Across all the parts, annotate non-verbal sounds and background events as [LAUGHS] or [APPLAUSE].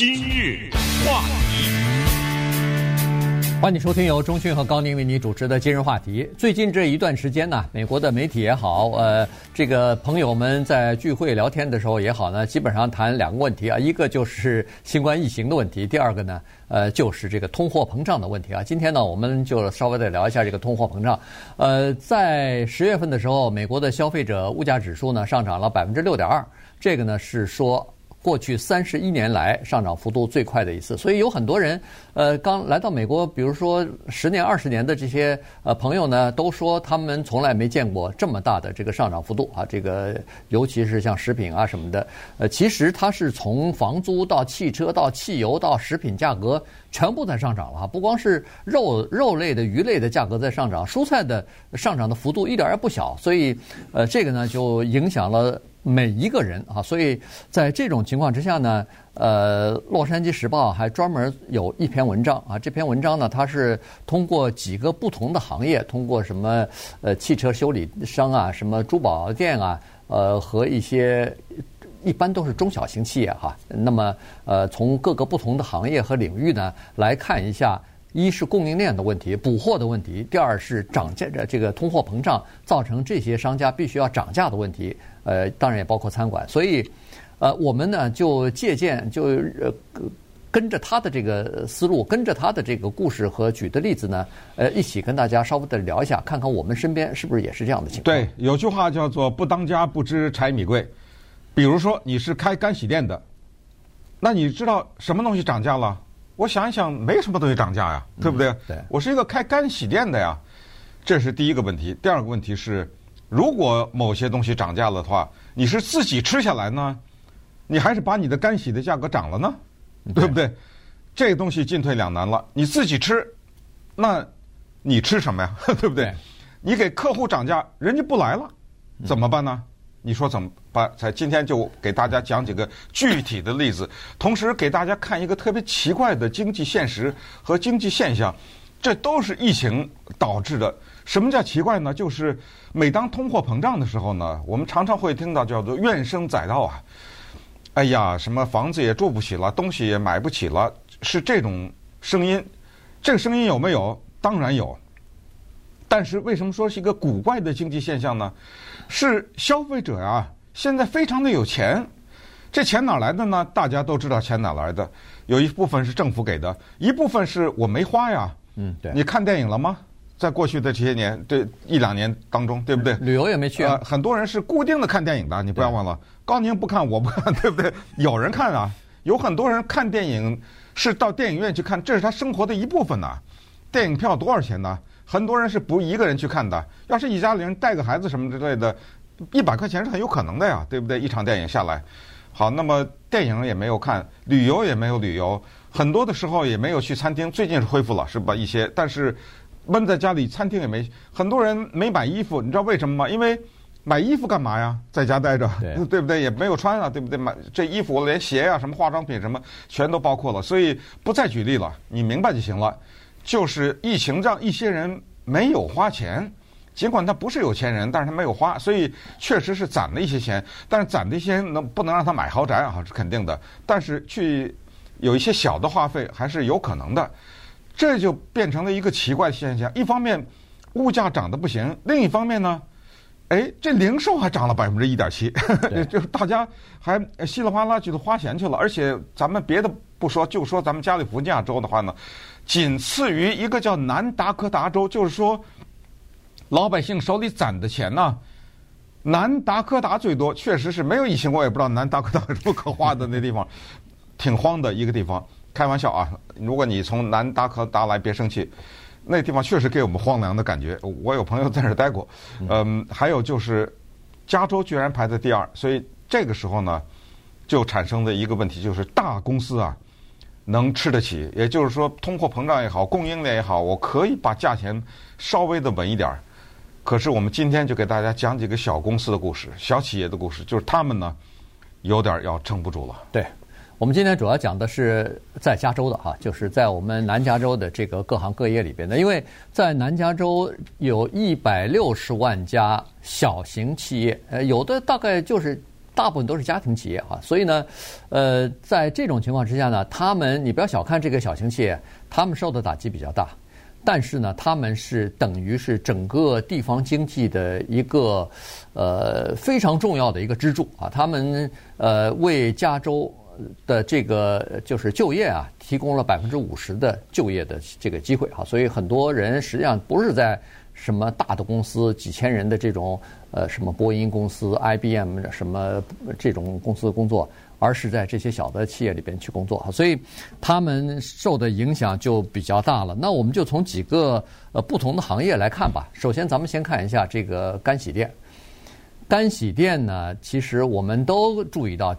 今日话题，欢迎收听由钟讯和高宁为你主持的今日话题。最近这一段时间呢，美国的媒体也好，呃，这个朋友们在聚会聊天的时候也好呢，基本上谈两个问题啊，一个就是新冠疫情的问题，第二个呢，呃，就是这个通货膨胀的问题啊。今天呢，我们就稍微的聊一下这个通货膨胀。呃，在十月份的时候，美国的消费者物价指数呢上涨了百分之六点二，这个呢是说。过去三十一年来上涨幅度最快的一次，所以有很多人，呃，刚来到美国，比如说十年、二十年的这些呃朋友呢，都说他们从来没见过这么大的这个上涨幅度啊。这个尤其是像食品啊什么的，呃，其实它是从房租到汽车到汽油到食品价格全部在上涨了哈，不光是肉肉类的、鱼类的价格在上涨，蔬菜的上涨的幅度一点也不小，所以呃，这个呢就影响了。每一个人啊，所以在这种情况之下呢，呃，《洛杉矶时报》还专门有一篇文章啊，这篇文章呢，它是通过几个不同的行业，通过什么呃汽车修理商啊，什么珠宝店啊，呃和一些一般都是中小型企业哈，那么呃从各个不同的行业和领域呢来看一下。一是供应链的问题，补货的问题；第二是涨价的这个通货膨胀造成这些商家必须要涨价的问题。呃，当然也包括餐馆。所以，呃，我们呢就借鉴，就呃跟着他的这个思路，跟着他的这个故事和举的例子呢，呃，一起跟大家稍微的聊一下，看看我们身边是不是也是这样的情况。对，有句话叫做“不当家不知柴米贵”。比如说你是开干洗店的，那你知道什么东西涨价了？我想一想，没什么东西涨价呀，对不对？嗯、对，我是一个开干洗店的呀，这是第一个问题。第二个问题是，如果某些东西涨价了的话，你是自己吃下来呢，你还是把你的干洗的价格涨了呢？对不对？对，这个东西进退两难了。你自己吃，那你吃什么呀？[LAUGHS] 对不对？你给客户涨价，人家不来了，怎么办呢？你说怎么办？在今天就给大家讲几个具体的例子，同时给大家看一个特别奇怪的经济现实和经济现象，这都是疫情导致的。什么叫奇怪呢？就是每当通货膨胀的时候呢，我们常常会听到叫做怨声载道啊，哎呀，什么房子也住不起了，东西也买不起了，是这种声音。这个声音有没有？当然有。但是为什么说是一个古怪的经济现象呢？是消费者啊，现在非常的有钱，这钱哪来的呢？大家都知道钱哪来的，有一部分是政府给的，一部分是我没花呀。嗯，对。你看电影了吗？在过去的这些年，这一两年当中，对不对？旅游也没去啊。呃，很多人是固定的看电影的，你不要忘了。高宁不看，我不看，[LAUGHS] 对不对？有人看啊，有很多人看电影是到电影院去看，这是他生活的一部分呐。电影票多少钱呢？很多人是不一个人去看的，要是一家里人带个孩子什么之类的，一百块钱是很有可能的呀，对不对？一场电影下来，好，那么电影也没有看，旅游也没有旅游，很多的时候也没有去餐厅。最近是恢复了，是吧？一些，但是闷在家里，餐厅也没。很多人没买衣服，你知道为什么吗？因为买衣服干嘛呀？在家待着，对，[LAUGHS] 对不对？也没有穿啊，对不对？买这衣服，连鞋呀、啊、什么化妆品什么，全都包括了。所以不再举例了，你明白就行了。就是疫情让一些人没有花钱，尽管他不是有钱人，但是他没有花，所以确实是攒了一些钱。但是攒的一些能不能让他买豪宅啊？是肯定的。但是去有一些小的花费还是有可能的。这就变成了一个奇怪的现象：一方面物价涨得不行，另一方面呢，哎，这零售还涨了百分之一点七，[LAUGHS] 就是大家还稀里哗啦就都花钱去了。而且咱们别的不说，就说咱们加利福尼亚州的话呢。仅次于一个叫南达科达州，就是说，老百姓手里攒的钱呢，南达科达最多，确实是没有疫情，我也不知道南达科达有什么可花的那地方，挺荒的一个地方。开玩笑啊，如果你从南达科达来，别生气，那地方确实给我们荒凉的感觉。我有朋友在那儿待过，嗯，还有就是加州居然排在第二，所以这个时候呢，就产生的一个问题就是大公司啊。能吃得起，也就是说，通货膨胀也好，供应链也好，我可以把价钱稍微的稳一点儿。可是我们今天就给大家讲几个小公司的故事，小企业的故事，就是他们呢有点要撑不住了。对，我们今天主要讲的是在加州的哈，就是在我们南加州的这个各行各业里边的，因为在南加州有一百六十万家小型企业，呃，有的大概就是。大部分都是家庭企业啊，所以呢，呃，在这种情况之下呢，他们你不要小看这个小型企业，他们受的打击比较大，但是呢，他们是等于是整个地方经济的一个呃非常重要的一个支柱啊，他们呃为加州的这个就是就业啊提供了百分之五十的就业的这个机会啊，所以很多人实际上不是在。什么大的公司几千人的这种呃什么波音公司、IBM 什么这种公司的工作，而是在这些小的企业里边去工作，所以他们受的影响就比较大了。那我们就从几个呃不同的行业来看吧。首先，咱们先看一下这个干洗店。干洗店呢，其实我们都注意到，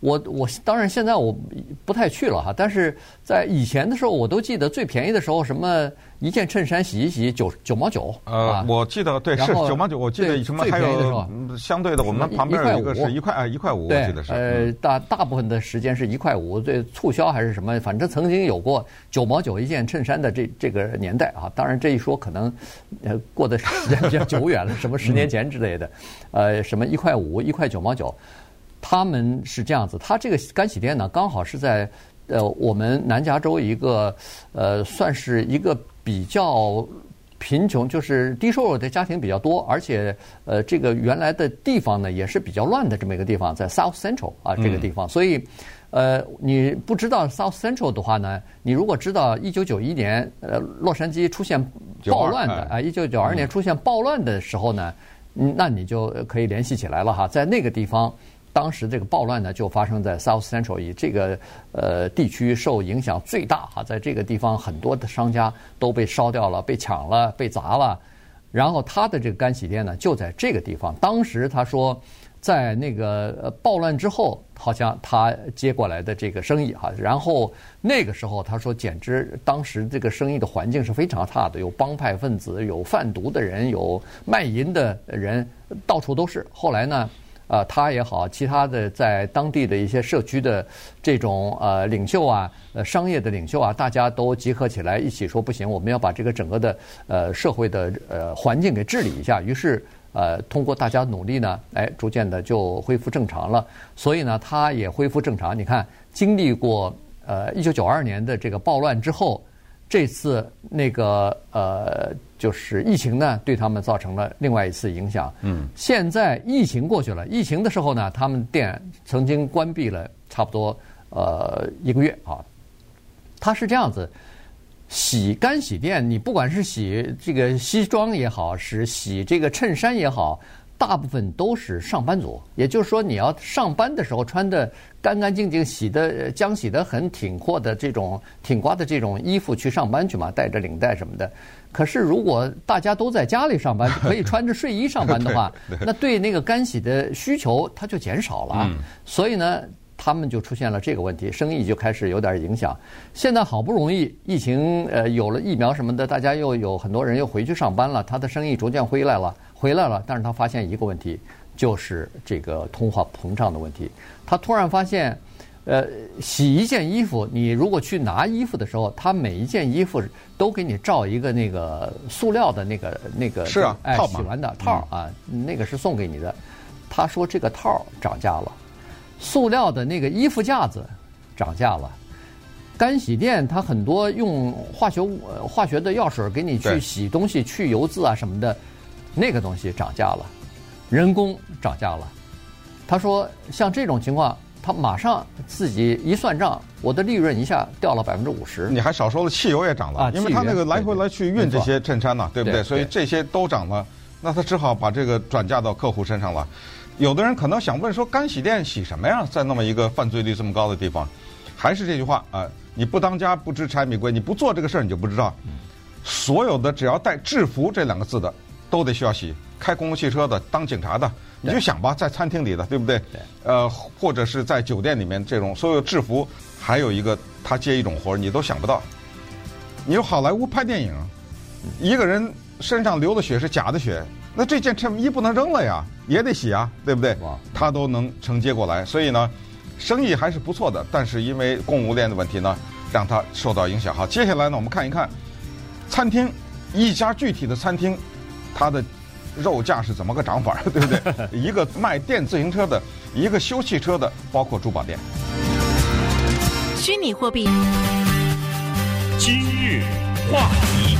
我我当然现在我不太去了哈，但是在以前的时候，我都记得最便宜的时候什么。一件衬衫洗一洗九九毛九，呃，我记得对是九毛九，我记得什么还有相对的，我们旁边有一个是一块啊一块五，我记得是。呃，大大部分的时间是一块五，对促销还是什么，反正曾经有过九毛九一件衬衫的这这个年代啊。当然这一说可能呃过的时间比较久远了，[LAUGHS] 什么十年前之类的，呃，什么一块五一块九毛九，他们是这样子，他这个干洗店呢刚好是在呃我们南加州一个呃算是一个。比较贫穷，就是低收入的家庭比较多，而且呃，这个原来的地方呢也是比较乱的这么一个地方，在 South Central 啊这个地方，所以呃，你不知道 South Central 的话呢，你如果知道一九九一年呃洛杉矶出现暴乱的啊，一九九二年出现暴乱的时候呢，那你就可以联系起来了哈，在那个地方。当时这个暴乱呢，就发生在 South Central，以这个呃地区受影响最大哈，在这个地方很多的商家都被烧掉了、被抢了、被砸了。然后他的这个干洗店呢，就在这个地方。当时他说，在那个暴乱之后，好像他接过来的这个生意哈。然后那个时候他说，简直当时这个生意的环境是非常差的，有帮派分子、有贩毒的人、有卖淫的人，到处都是。后来呢？呃，他也好，其他的在当地的一些社区的这种呃领袖啊，呃商业的领袖啊，大家都集合起来一起说不行，我们要把这个整个的呃社会的呃环境给治理一下。于是呃通过大家努力呢，哎，逐渐的就恢复正常了。所以呢，他也恢复正常。你看，经历过呃一九九二年的这个暴乱之后。这次那个呃，就是疫情呢，对他们造成了另外一次影响。嗯，现在疫情过去了，疫情的时候呢，他们店曾经关闭了差不多呃一个月啊。他是这样子，洗干洗店，你不管是洗这个西装也好，是洗这个衬衫也好。大部分都是上班族，也就是说，你要上班的时候穿的干干净净、洗的浆洗的很挺阔的这种挺刮的这种衣服去上班去嘛，带着领带什么的。可是如果大家都在家里上班，可以穿着睡衣上班的话，[LAUGHS] 那对那个干洗的需求它就减少了。所以呢，他们就出现了这个问题，生意就开始有点影响。现在好不容易疫情呃有了疫苗什么的，大家又有很多人又回去上班了，他的生意逐渐回来了。回来了，但是他发现一个问题，就是这个通货膨胀的问题。他突然发现，呃，洗一件衣服，你如果去拿衣服的时候，他每一件衣服都给你罩一个那个塑料的那个那个，是啊，哎，洗完的套啊，那个是送给你的。他说这个套涨价了，塑料的那个衣服架子涨价了，干洗店它很多用化学化学的药水给你去洗东西去油渍啊什么的。那个东西涨价了，人工涨价了。他说，像这种情况，他马上自己一算账，我的利润一下掉了百分之五十。你还少说了，汽油也涨了，啊、因为他那个来回来去运这些衬衫呢，对不对？所以这些都涨了，那他只好把这个转嫁到客户身上了。有的人可能想问说，干洗店洗什么呀？在那么一个犯罪率这么高的地方，还是这句话啊，你不当家不知柴米贵，你不做这个事儿你就不知道。所有的只要带制服这两个字的。都得需要洗，开公共汽车的、当警察的，你就想吧，在餐厅里的，对不对？对。呃，或者是在酒店里面这种所有制服，还有一个他接一种活儿，你都想不到。你说好莱坞拍电影，一个人身上流的血是假的血，那这件衬衣不能扔了呀，也得洗啊，对不对？他都能承接过来，所以呢，生意还是不错的。但是因为供应链的问题呢，让他受到影响。好，接下来呢，我们看一看餐厅，一家具体的餐厅。它的肉价是怎么个涨法，[LAUGHS] 对不对？[LAUGHS] 一个卖电自行车的一个修汽车的，包括珠宝店。虚拟货币。今日话题。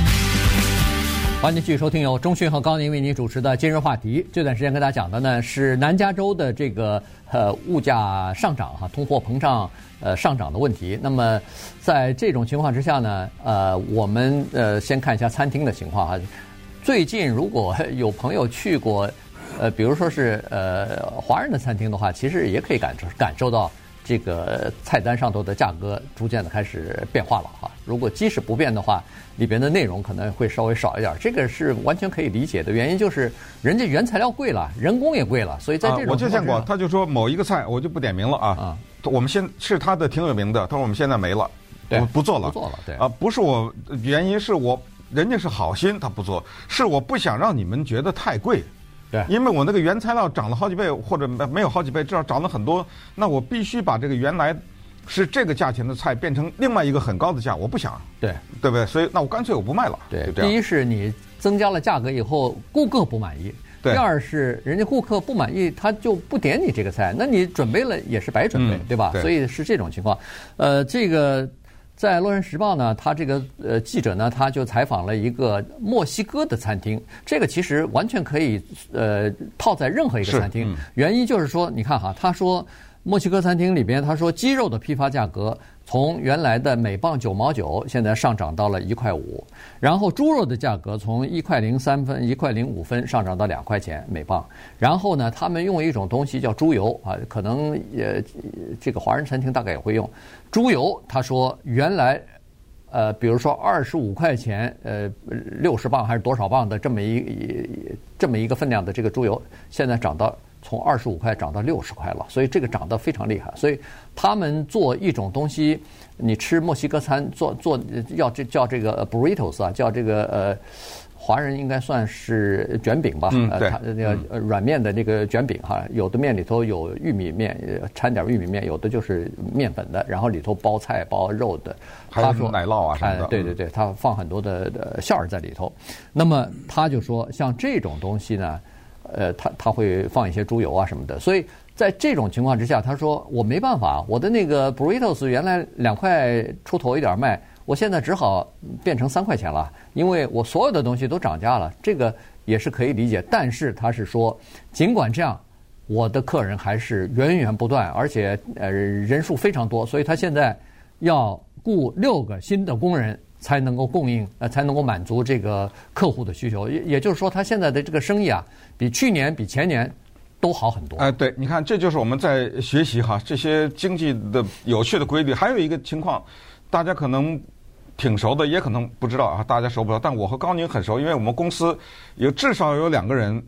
欢迎继续收听由中讯和高宁为您主持的《今日话题》。这段时间跟大家讲的呢是南加州的这个呃物价上涨哈，通货膨胀呃上涨的问题。那么在这种情况之下呢，呃，我们呃先看一下餐厅的情况哈。最近如果 [LAUGHS] 有朋友去过，呃，比如说是呃华人的餐厅的话，其实也可以感受感受到。这个菜单上头的价格逐渐的开始变化了哈。如果即使不变的话，里边的内容可能会稍微少一点。这个是完全可以理解的原因，就是人家原材料贵了，人工也贵了，所以在这种、啊、我就见过，他就说某一个菜，我就不点名了啊。啊，我们现是他的挺有名的，他说我们现在没了，对，不做了，不做了，对啊，不是我原因是我人家是好心他不做，是我不想让你们觉得太贵。对，因为我那个原材料涨了好几倍，或者没没有好几倍，至少涨了很多，那我必须把这个原来是这个价钱的菜变成另外一个很高的价，我不想，对，对不对？所以那我干脆我不卖了。对，第一是你增加了价格以后，顾客不满意；对，第二是人家顾客不满意，他就不点你这个菜，那你准备了也是白准备，嗯、对吧？对，所以是这种情况。呃，这个。在《洛杉矶时报》呢，他这个呃记者呢，他就采访了一个墨西哥的餐厅。这个其实完全可以呃套在任何一个餐厅。原因就是说，你看哈，他说墨西哥餐厅里边，他说鸡肉的批发价格。从原来的每磅九毛九，现在上涨到了一块五，然后猪肉的价格从一块零三分、一块零五分上涨到两块钱每磅。然后呢，他们用一种东西叫猪油啊，可能也这个华人餐厅大概也会用猪油。他说原来呃，比如说二十五块钱，呃，六十磅还是多少磅的这么一这么一个分量的这个猪油，现在涨到。从二十五块涨到六十块了，所以这个涨得非常厉害。所以他们做一种东西，你吃墨西哥餐做做要这叫这个 burritos 啊，叫这个呃，华人应该算是卷饼吧？嗯，对。它那个软面的那个卷饼哈，有的面里头有玉米面，掺点玉米面，有的就是面粉的，然后里头包菜包肉的。还有奶酪啊什么的。对对对，他放很多的馅儿在里头。那么他就说，像这种东西呢。呃，他他会放一些猪油啊什么的，所以在这种情况之下，他说我没办法，我的那个 burritos 原来两块出头一点卖，我现在只好变成三块钱了，因为我所有的东西都涨价了，这个也是可以理解。但是他是说，尽管这样，我的客人还是源源不断，而且呃人数非常多，所以他现在要雇六个新的工人。才能够供应，呃，才能够满足这个客户的需求。也也就是说，他现在的这个生意啊，比去年、比前年都好很多。哎，对，你看，这就是我们在学习哈这些经济的有趣的规律。还有一个情况，大家可能挺熟的，也可能不知道啊，大家熟不熟？但我和高宁很熟，因为我们公司有至少有两个人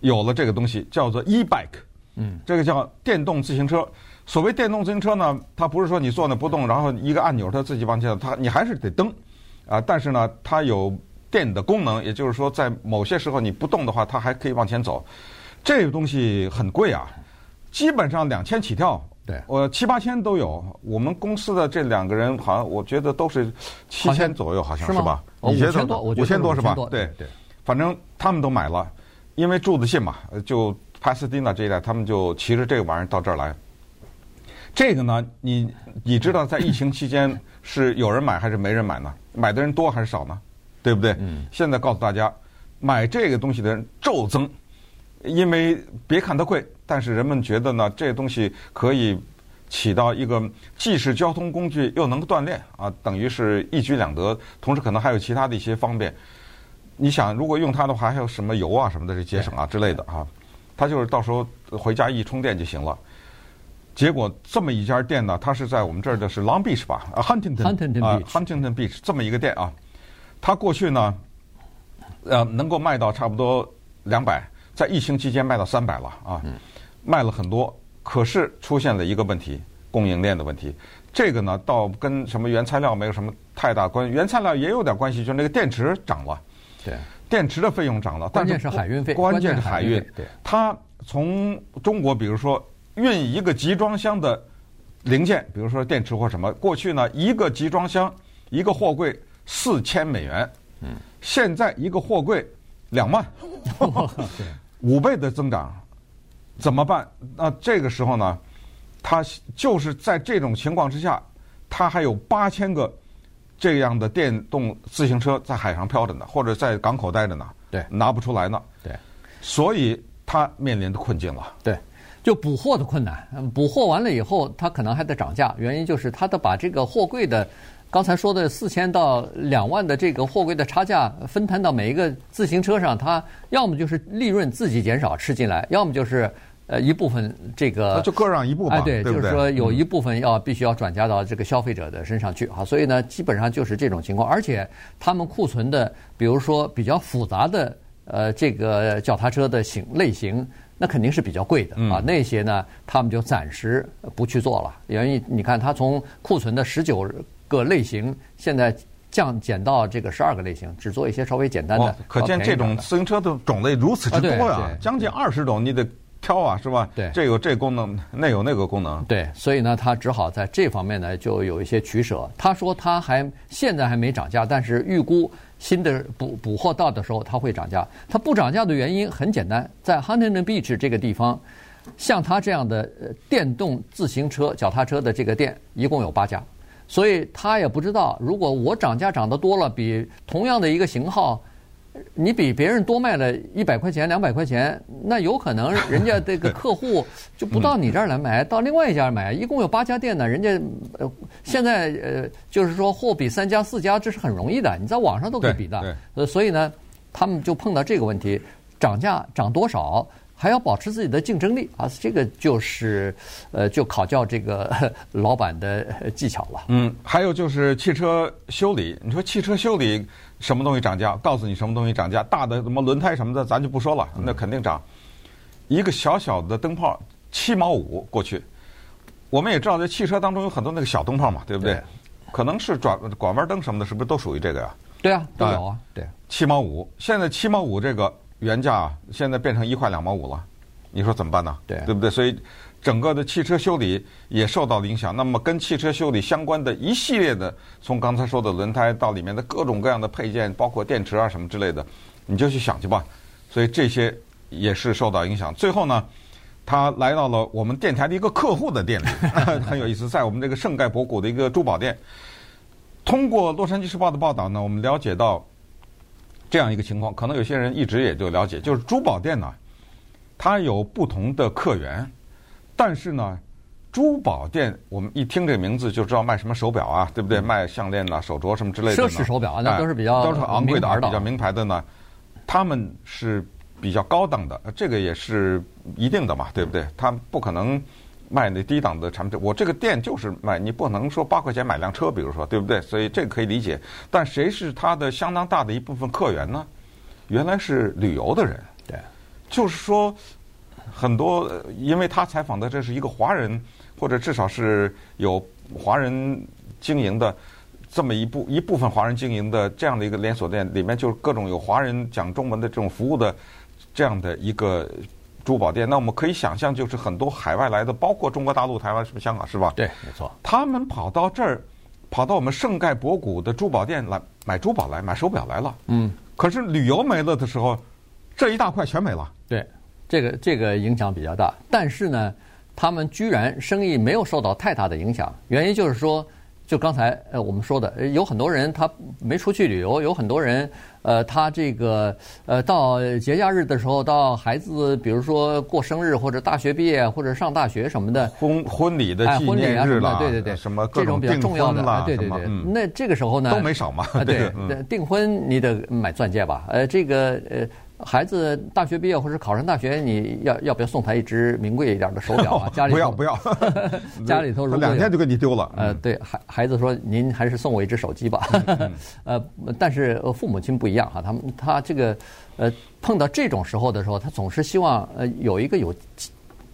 有了这个东西，叫做 e-bike，嗯，这个叫电动自行车。所谓电动自行车呢，它不是说你坐那不动，然后一个按钮它自己往前走，它你还是得蹬。啊，但是呢，它有电的功能，也就是说，在某些时候你不动的话，它还可以往前走。这个东西很贵啊，基本上两千起跳。对，我七八千都有。我们公司的这两个人，好像我觉得都是七千左右，好像是吧？五千多，五千多是吧？对对，反正他们都买了，因为住得近嘛，就帕斯蒂纳这一带，他们就骑着这个玩意儿到这儿来。这个呢，你你知道，在疫情期间是有人买还是没人买呢？买的人多还是少呢？对不对？嗯。现在告诉大家，买这个东西的人骤增，因为别看它贵，但是人们觉得呢，这东西可以起到一个既是交通工具又能锻炼啊，等于是一举两得，同时可能还有其他的一些方便。你想，如果用它的话，还有什么油啊什么的，这节省啊之类的啊，它就是到时候回家一充电就行了。结果这么一家店呢，它是在我们这儿的是 Long Beach 吧，啊 Huntington 啊 Huntington Beach 这么一个店啊，它过去呢，呃能够卖到差不多两百，在疫情期间卖到三百了啊，卖了很多，可是出现了一个问题，供应链的问题。这个呢，倒跟什么原材料没有什么太大关系，原材料也有点关系，就是那个电池涨了，对，电池的费用涨了，关键是海运费，关键是海运，对，它从中国比如说。运一个集装箱的零件，比如说电池或什么，过去呢一个集装箱一个货柜四千美元，嗯，现在一个货柜两万，五倍的增长，怎么办？那这个时候呢，他就是在这种情况之下，他还有八千个这样的电动自行车在海上漂着呢，或者在港口待着呢，对，拿不出来呢，对，所以他面临的困境了，对，就补货的困难，补货完了以后，它可能还得涨价，原因就是它得把这个货柜的。刚才说的四千到两万的这个货柜的差价分摊到每一个自行车上，它要么就是利润自己减少吃进来，要么就是呃一部分这个就各让一部分，哎，对，对对？就是说有一部分要必须要转嫁到这个消费者的身上去啊，所以呢，基本上就是这种情况。而且他们库存的，比如说比较复杂的呃这个脚踏车的型类型，那肯定是比较贵的啊。那些呢，他们就暂时不去做了。因为你看，它从库存的十九。个类型现在降减到这个十二个类型，只做一些稍微简单的。哦、可见这种自行车的种类如此之多呀、啊，将近二十种，你得挑啊，是吧？对，这有这功能，那有那个功能。对，所以呢，他只好在这方面呢就有一些取舍。他说他还现在还没涨价，但是预估新的捕捕获到的时候它会涨价。它不涨价的原因很简单，在 Huntington Beach 这个地方，像它这样的电动自行车、脚踏车的这个店一共有八家。所以他也不知道，如果我涨价涨得多了，比同样的一个型号，你比别人多卖了一百块钱、两百块钱，那有可能人家这个客户就不到你这儿来买，到另外一家买。一共有八家店呢，人家呃现在呃就是说货比三家四家，这是很容易的，你在网上都可以比的。呃，所以呢，他们就碰到这个问题，涨价涨多少？还要保持自己的竞争力啊，这个就是，呃，就考教这个 [LAUGHS] 老板的技巧了。嗯，还有就是汽车修理，你说汽车修理什么东西涨价？告诉你什么东西涨价？大的什么轮胎什么的，咱就不说了，那肯定涨。一个小小的灯泡七毛五过去，我们也知道，在汽车当中有很多那个小灯泡嘛，对不对？对，可能是转拐弯灯什么的，是不是都属于这个呀？对啊，都有啊。对，七毛五，现在七毛五这个。原价现在变成一块两毛五了，你说怎么办呢？对，对不对？所以整个的汽车修理也受到了影响。那么跟汽车修理相关的一系列的，从刚才说的轮胎到里面的各种各样的配件，包括电池啊什么之类的，你就去想去吧。所以这些也是受到影响。最后呢，他来到了我们电台的一个客户的店里，[LAUGHS] 很有意思，在我们这个圣盖博谷的一个珠宝店。通过《洛杉矶时报》的报道呢，我们了解到。这样一个情况，可能有些人一直也就了解，就是珠宝店呢，它有不同的客源，但是呢，珠宝店我们一听这个名字就知道卖什么手表啊，对不对？卖项链呐、手镯什么之类的。奢侈手表啊，那都是比较、哎、都是昂贵的、的比较名牌的呢。他们是比较高档的，这个也是一定的嘛，对不对？他不可能。卖那低档的产品，我这个店就是卖，你不能说八块钱买辆车，比如说，对不对？所以这个可以理解。但谁是他的相当大的一部分客源呢？原来是旅游的人，对，就是说很多，因为他采访的这是一个华人，或者至少是有华人经营的这么一部一部分华人经营的这样的一个连锁店，里面就是各种有华人讲中文的这种服务的这样的一个。珠宝店，那我们可以想象，就是很多海外来的，包括中国大陆、台湾，是不是香港，是吧？对，没错。他们跑到这儿，跑到我们圣盖博古的珠宝店来买珠宝来买手表来了。嗯。可是旅游没了的时候，这一大块全没了。对，这个这个影响比较大。但是呢，他们居然生意没有受到太大的影响。原因就是说，就刚才呃我们说的，有很多人他没出去旅游，有很多人。呃，他这个呃，到节假日的时候，到孩子，比如说过生日或者大学毕业或者上大学什么的，婚婚礼的纪念日了，哎、对对对，什么这种比较重要的，对对对，嗯、那这个时候呢，都没少嘛，对，对 [LAUGHS] 嗯、订婚你得买钻戒吧？呃，这个呃。孩子大学毕业或者考上大学，你要要不要送他一只名贵一点的手表啊？[LAUGHS] 家里不要不要，[LAUGHS] 家里头如果两天就给你丢了。呃，对孩孩子说，您还是送我一只手机吧。[LAUGHS] 呃，但是父母亲不一样哈，他们他这个呃碰到这种时候的时候，他总是希望呃有一个有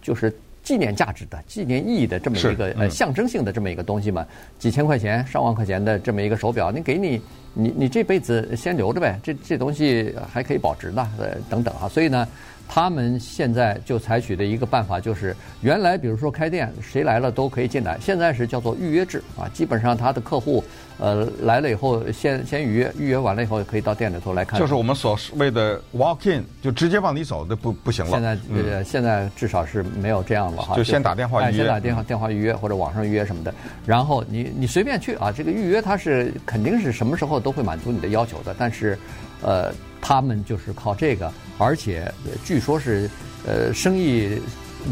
就是。纪念价值的、纪念意义的这么一个呃象征性的这么一个东西嘛，几千块钱、上万块钱的这么一个手表，你给你，你你这辈子先留着呗，这这东西还可以保值呢，呃等等啊，所以呢，他们现在就采取的一个办法就是，原来比如说开店谁来了都可以进来，现在是叫做预约制啊。基本上他的客户呃来了以后，先先预约，预约完了以后可以到店里头来看。就是我们所谓的 walk in，就直接往里走的不不行了。现在呃、嗯、现在至少是没有这样了哈。就先打电话预约，先打电话电话预约或者网上预约什么的，然后你你随便去啊，这个预约它是肯定是什么时候都会满足你的要求的，但是呃。他们就是靠这个，而且据说是，呃，生意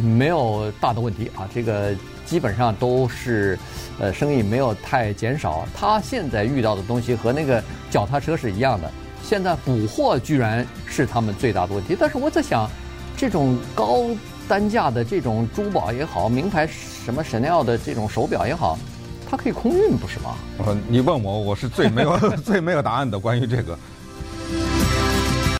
没有大的问题啊，这个基本上都是，呃，生意没有太减少。他现在遇到的东西和那个脚踏车是一样的，现在补货居然是他们最大的问题。但是我在想，这种高单价的这种珠宝也好，名牌什么 Chanel 的这种手表也好。它可以空运不是吗？呃，[LAUGHS] 你问我，我是最没有 [LAUGHS] 最没有答案的关于这个。